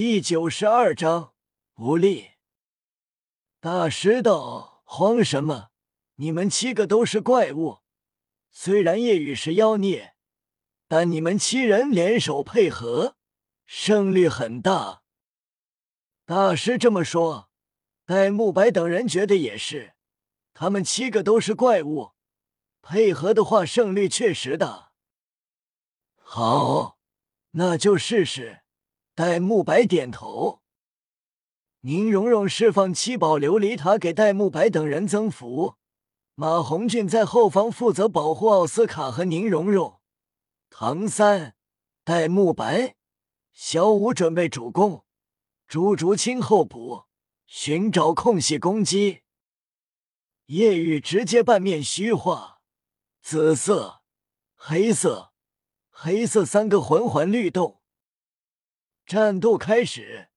第九十二章无力。大师道：“慌什么？你们七个都是怪物。虽然夜雨是妖孽，但你们七人联手配合，胜率很大。”大师这么说，戴沐白等人觉得也是。他们七个都是怪物，配合的话，胜率确实大。好，那就试试。戴沐白点头，宁荣荣释放七宝琉璃塔给戴沐白等人增幅。马红俊在后方负责保护奥斯卡和宁荣荣。唐三、戴沐白、小五准备主攻，朱竹清后补，寻找空隙攻击。夜雨直接半面虚化，紫色、黑色、黑色三个魂环律动。战斗开始，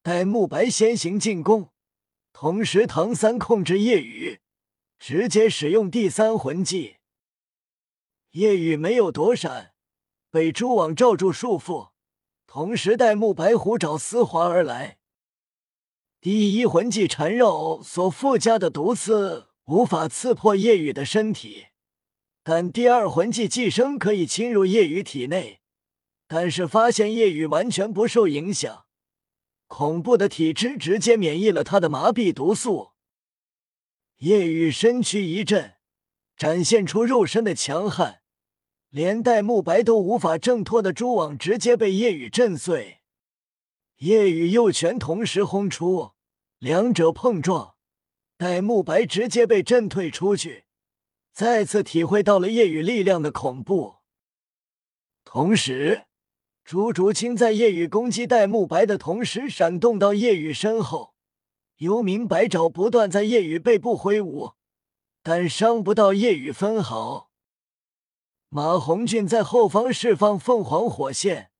戴沐白先行进攻，同时唐三控制夜雨，直接使用第三魂技。夜雨没有躲闪，被蛛网罩住束缚，同时戴沐白虎爪丝滑而来。第一魂技缠绕所附加的毒刺无法刺破夜雨的身体，但第二魂技寄生可以侵入夜雨体内。但是发现夜雨完全不受影响，恐怖的体质直接免疫了他的麻痹毒素。夜雨身躯一震，展现出肉身的强悍，连戴沐白都无法挣脱的蛛网直接被夜雨震碎。夜雨右拳同时轰出，两者碰撞，戴沐白直接被震退出去，再次体会到了夜雨力量的恐怖。同时。朱竹清在夜雨攻击戴沐白的同时，闪动到夜雨身后，幽冥白爪不断在夜雨背部挥舞，但伤不到夜雨分毫。马红俊在后方释放凤凰火线，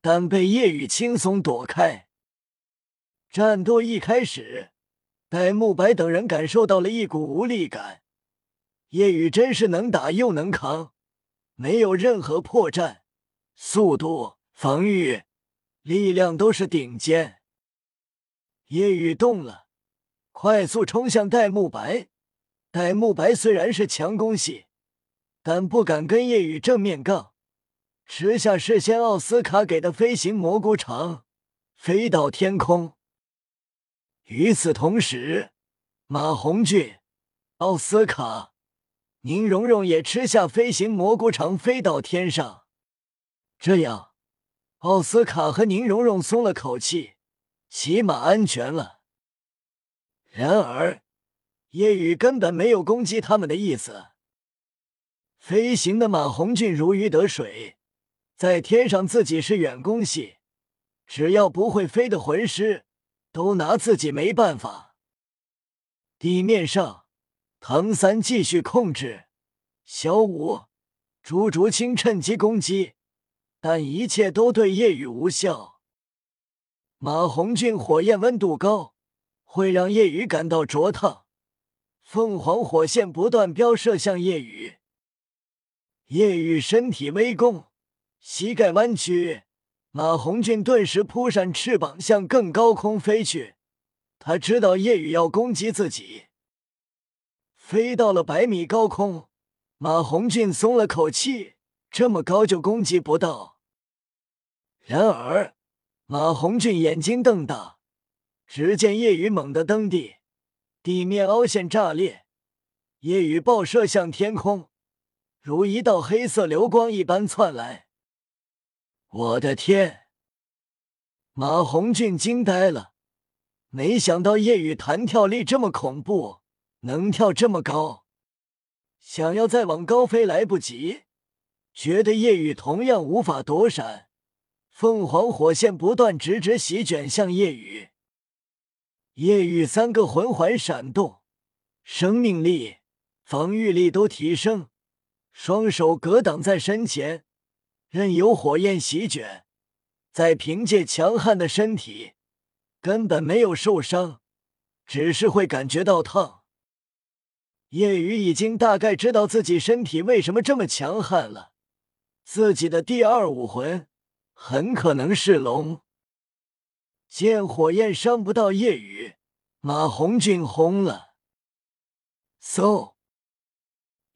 但被夜雨轻松躲开。战斗一开始，戴沐白等人感受到了一股无力感。夜雨真是能打又能扛，没有任何破绽，速度。防御力量都是顶尖。夜雨动了，快速冲向戴沐白。戴沐白虽然是强攻系，但不敢跟夜雨正面杠，吃下事先奥斯卡给的飞行蘑菇肠，飞到天空。与此同时，马红俊、奥斯卡、宁荣荣也吃下飞行蘑菇肠，飞到天上。这样。奥斯卡和宁荣荣松了口气，起码安全了。然而，夜雨根本没有攻击他们的意思。飞行的马红俊如鱼得水，在天上自己是远攻系，只要不会飞的魂师都拿自己没办法。地面上，唐三继续控制，小五、朱竹清趁机攻击。但一切都对夜雨无效。马红俊火焰温度高，会让夜雨感到灼烫。凤凰火线不断飙射向夜雨，夜雨身体微弓，膝盖弯曲。马红俊顿时扑扇翅膀向更高空飞去。他知道夜雨要攻击自己，飞到了百米高空，马红俊松了口气，这么高就攻击不到。然而，马红俊眼睛瞪大，只见夜雨猛地蹬地，地面凹陷炸裂，夜雨爆射向天空，如一道黑色流光一般窜来。我的天！马红俊惊呆了，没想到夜雨弹跳力这么恐怖，能跳这么高，想要再往高飞来不及，觉得夜雨同样无法躲闪。凤凰火线不断直直席卷向夜雨，夜雨三个魂环闪动，生命力、防御力都提升，双手格挡在身前，任由火焰席卷。再凭借强悍的身体，根本没有受伤，只是会感觉到烫。夜雨已经大概知道自己身体为什么这么强悍了，自己的第二武魂。很可能是龙。见火焰伤不到夜雨，马红俊红了。嗖！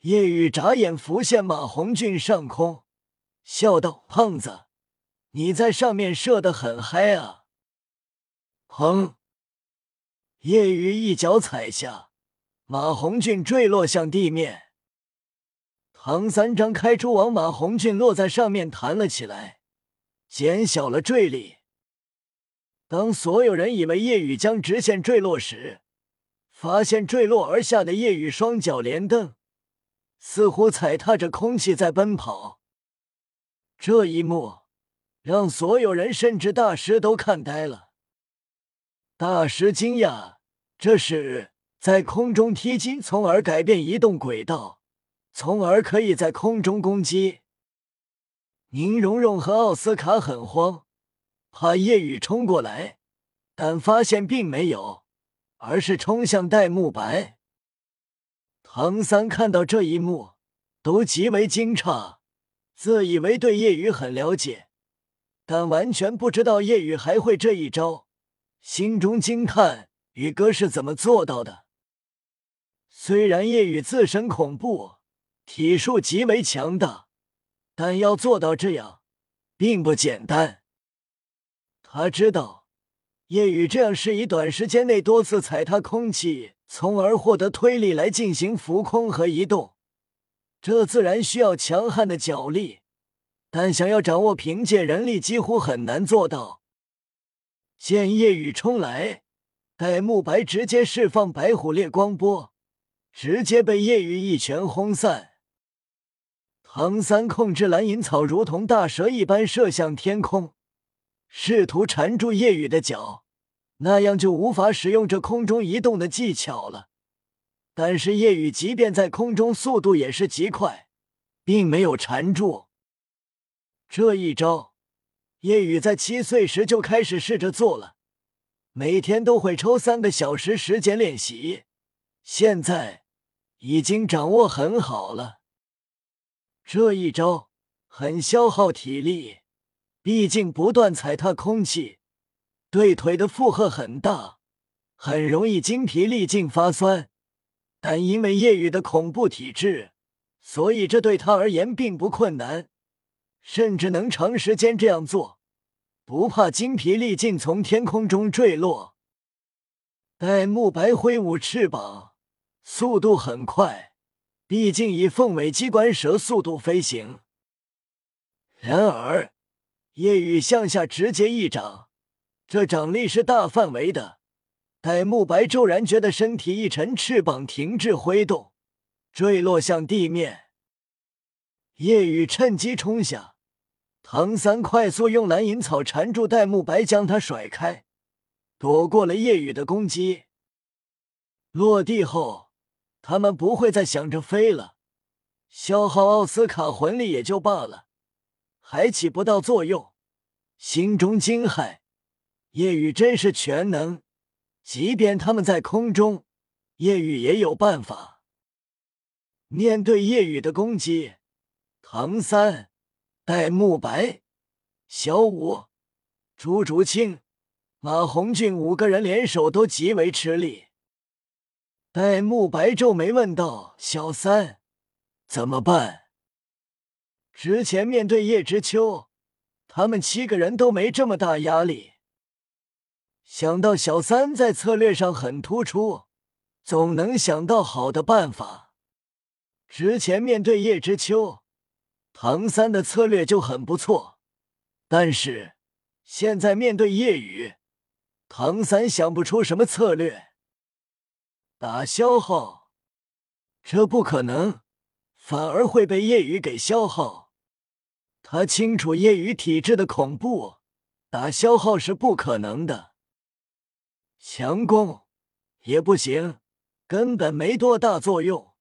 夜雨眨眼浮现马红俊上空，笑道：“胖子，你在上面射得很嗨啊！”砰！夜雨一脚踩下，马红俊坠落向地面。唐三张开出往马红俊落在上面弹了起来，减小了坠力。当所有人以为夜雨将直线坠落时，发现坠落而下的夜雨双脚连蹬，似乎踩踏着空气在奔跑。这一幕让所有人，甚至大师都看呆了。大师惊讶：“这是在空中踢击，从而改变移动轨道，从而可以在空中攻击。”宁荣荣和奥斯卡很慌，怕夜雨冲过来，但发现并没有，而是冲向戴沐白。唐三看到这一幕，都极为惊诧，自以为对夜雨很了解，但完全不知道夜雨还会这一招。心中惊叹：宇哥是怎么做到的？虽然夜雨自身恐怖，体术极为强大，但要做到这样，并不简单。他知道，夜雨这样是以短时间内多次踩踏空气，从而获得推力来进行浮空和移动，这自然需要强悍的脚力，但想要掌握凭借人力，几乎很难做到。见夜雨冲来，戴沐白直接释放白虎烈光波，直接被夜雨一拳轰散。唐三控制蓝银草如同大蛇一般射向天空，试图缠住夜雨的脚，那样就无法使用这空中移动的技巧了。但是夜雨即便在空中，速度也是极快，并没有缠住这一招。夜雨在七岁时就开始试着做了，每天都会抽三个小时时间练习，现在已经掌握很好了。这一招很消耗体力，毕竟不断踩踏空气，对腿的负荷很大，很容易精疲力尽发酸。但因为夜雨的恐怖体质，所以这对他而言并不困难。甚至能长时间这样做，不怕精疲力尽从天空中坠落。戴沐白挥舞翅膀，速度很快，毕竟以凤尾机关蛇速度飞行。然而，夜雨向下直接一掌，这掌力是大范围的。戴沐白骤然觉得身体一沉，翅膀停滞挥动，坠落向地面。夜雨趁机冲下，唐三快速用蓝银草缠住戴沐白，将他甩开，躲过了夜雨的攻击。落地后，他们不会再想着飞了，消耗奥斯卡魂力也就罢了，还起不到作用。心中惊骇，夜雨真是全能，即便他们在空中，夜雨也有办法。面对夜雨的攻击。唐三、戴沐白、小五、朱竹清、马红俊五个人联手都极为吃力。戴沐白皱眉问道：“小三，怎么办？”之前面对叶知秋，他们七个人都没这么大压力。想到小三在策略上很突出，总能想到好的办法。之前面对叶知秋。唐三的策略就很不错，但是现在面对夜雨，唐三想不出什么策略。打消耗，这不可能，反而会被夜雨给消耗。他清楚夜雨体质的恐怖，打消耗是不可能的。强攻也不行，根本没多大作用。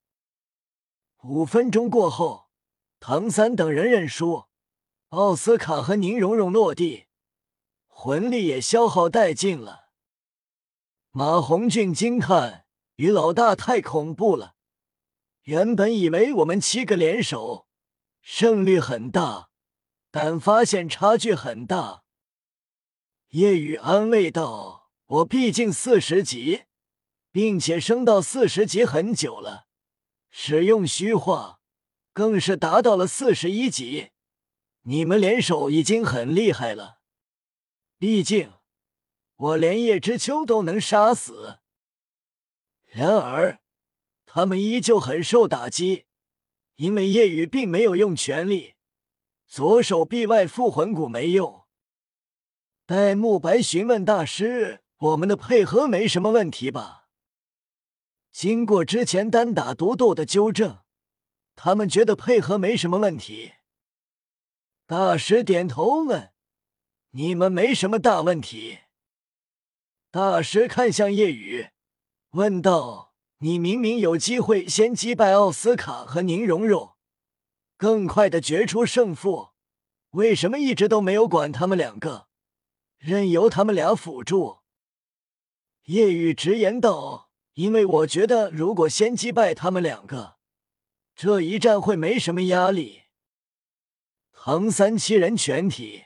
五分钟过后。唐三等人认输，奥斯卡和宁荣荣落地，魂力也消耗殆尽了。马红俊惊叹：“于老大太恐怖了！原本以为我们七个联手胜率很大，但发现差距很大。”夜雨安慰道：“我毕竟四十级，并且升到四十级很久了，使用虚化更是达到了四十一级。你们联手已经很厉害了，毕竟我连叶知秋都能杀死。然而，他们依旧很受打击，因为夜雨并没有用全力，左手臂外附魂骨没用。”戴沐白询问大师：“我们的配合没什么问题吧？”经过之前单打独斗的纠正，他们觉得配合没什么问题。大师点头问：“你们没什么大问题？”大师看向夜雨，问道：“你明明有机会先击败奥斯卡和宁荣荣，更快的决出胜负，为什么一直都没有管他们两个？”任由他们俩辅助，叶雨直言道：“因为我觉得，如果先击败他们两个，这一战会没什么压力。”唐三七人全体